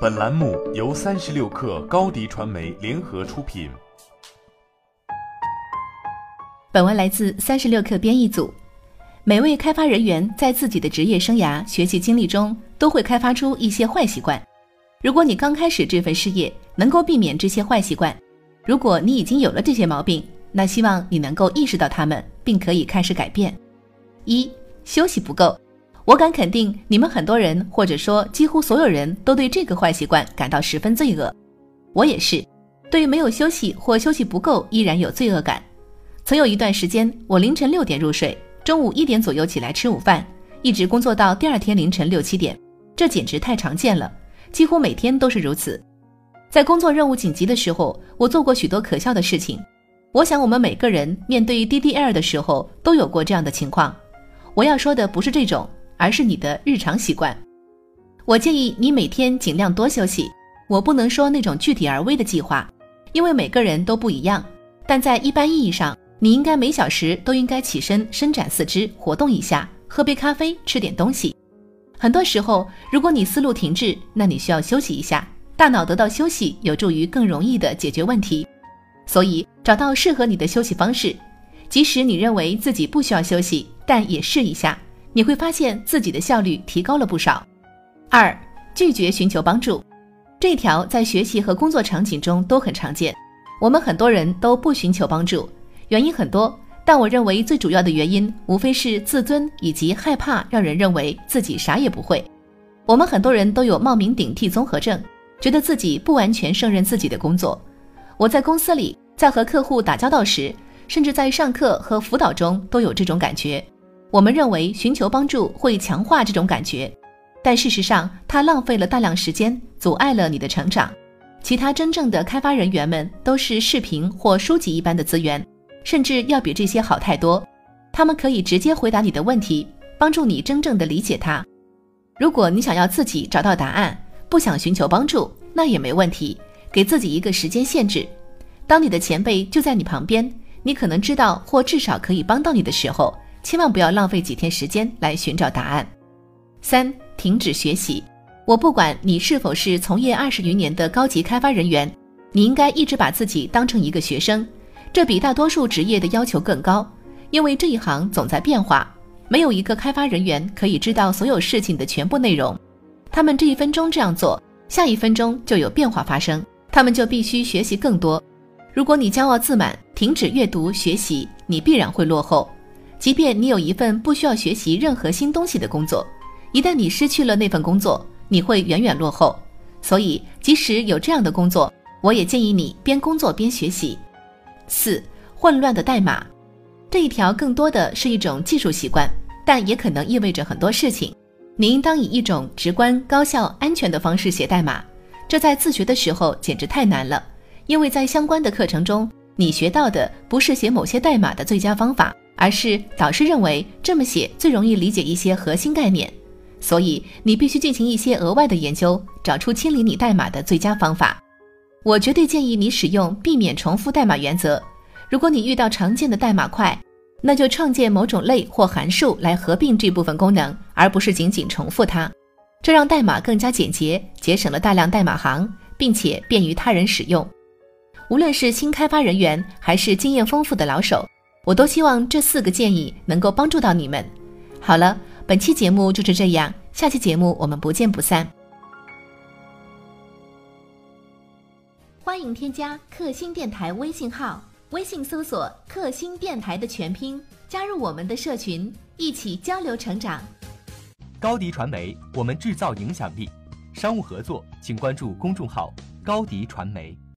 本栏目由三十六氪高低传媒联合出品。本文来自三十六氪编译组。每位开发人员在自己的职业生涯、学习经历中，都会开发出一些坏习惯。如果你刚开始这份事业，能够避免这些坏习惯；如果你已经有了这些毛病，那希望你能够意识到它们，并可以开始改变。一、休息不够。我敢肯定，你们很多人，或者说几乎所有人都对这个坏习惯感到十分罪恶。我也是，对于没有休息或休息不够，依然有罪恶感。曾有一段时间，我凌晨六点入睡，中午一点左右起来吃午饭，一直工作到第二天凌晨六七点，这简直太常见了，几乎每天都是如此。在工作任务紧急的时候，我做过许多可笑的事情。我想，我们每个人面对 DDL 的时候都有过这样的情况。我要说的不是这种。而是你的日常习惯。我建议你每天尽量多休息。我不能说那种具体而微的计划，因为每个人都不一样。但在一般意义上，你应该每小时都应该起身伸展四肢，活动一下，喝杯咖啡，吃点东西。很多时候，如果你思路停滞，那你需要休息一下。大脑得到休息，有助于更容易的解决问题。所以，找到适合你的休息方式。即使你认为自己不需要休息，但也试一下。你会发现自己的效率提高了不少。二、拒绝寻求帮助，这条在学习和工作场景中都很常见。我们很多人都不寻求帮助，原因很多，但我认为最主要的原因无非是自尊以及害怕让人认为自己啥也不会。我们很多人都有冒名顶替综合症，觉得自己不完全胜任自己的工作。我在公司里，在和客户打交道时，甚至在上课和辅导中都有这种感觉。我们认为寻求帮助会强化这种感觉，但事实上，它浪费了大量时间，阻碍了你的成长。其他真正的开发人员们都是视频或书籍一般的资源，甚至要比这些好太多。他们可以直接回答你的问题，帮助你真正的理解它。如果你想要自己找到答案，不想寻求帮助，那也没问题。给自己一个时间限制，当你的前辈就在你旁边，你可能知道或至少可以帮到你的时候。千万不要浪费几天时间来寻找答案。三、停止学习。我不管你是否是从业二十余年的高级开发人员，你应该一直把自己当成一个学生。这比大多数职业的要求更高，因为这一行总在变化。没有一个开发人员可以知道所有事情的全部内容。他们这一分钟这样做，下一分钟就有变化发生，他们就必须学习更多。如果你骄傲自满，停止阅读学习，你必然会落后。即便你有一份不需要学习任何新东西的工作，一旦你失去了那份工作，你会远远落后。所以，即使有这样的工作，我也建议你边工作边学习。四、混乱的代码，这一条更多的是一种技术习惯，但也可能意味着很多事情。你应当以一种直观、高效、安全的方式写代码，这在自学的时候简直太难了，因为在相关的课程中，你学到的不是写某些代码的最佳方法。而是导师认为这么写最容易理解一些核心概念，所以你必须进行一些额外的研究，找出清理你代码的最佳方法。我绝对建议你使用避免重复代码原则。如果你遇到常见的代码块，那就创建某种类或函数来合并这部分功能，而不是仅仅重复它。这让代码更加简洁，节省了大量代码行，并且便于他人使用。无论是新开发人员还是经验丰富的老手。我都希望这四个建议能够帮助到你们。好了，本期节目就是这样，下期节目我们不见不散。欢迎添加克星电台微信号，微信搜索“克星电台”的全拼，加入我们的社群，一起交流成长。高迪传媒，我们制造影响力。商务合作，请关注公众号“高迪传媒”。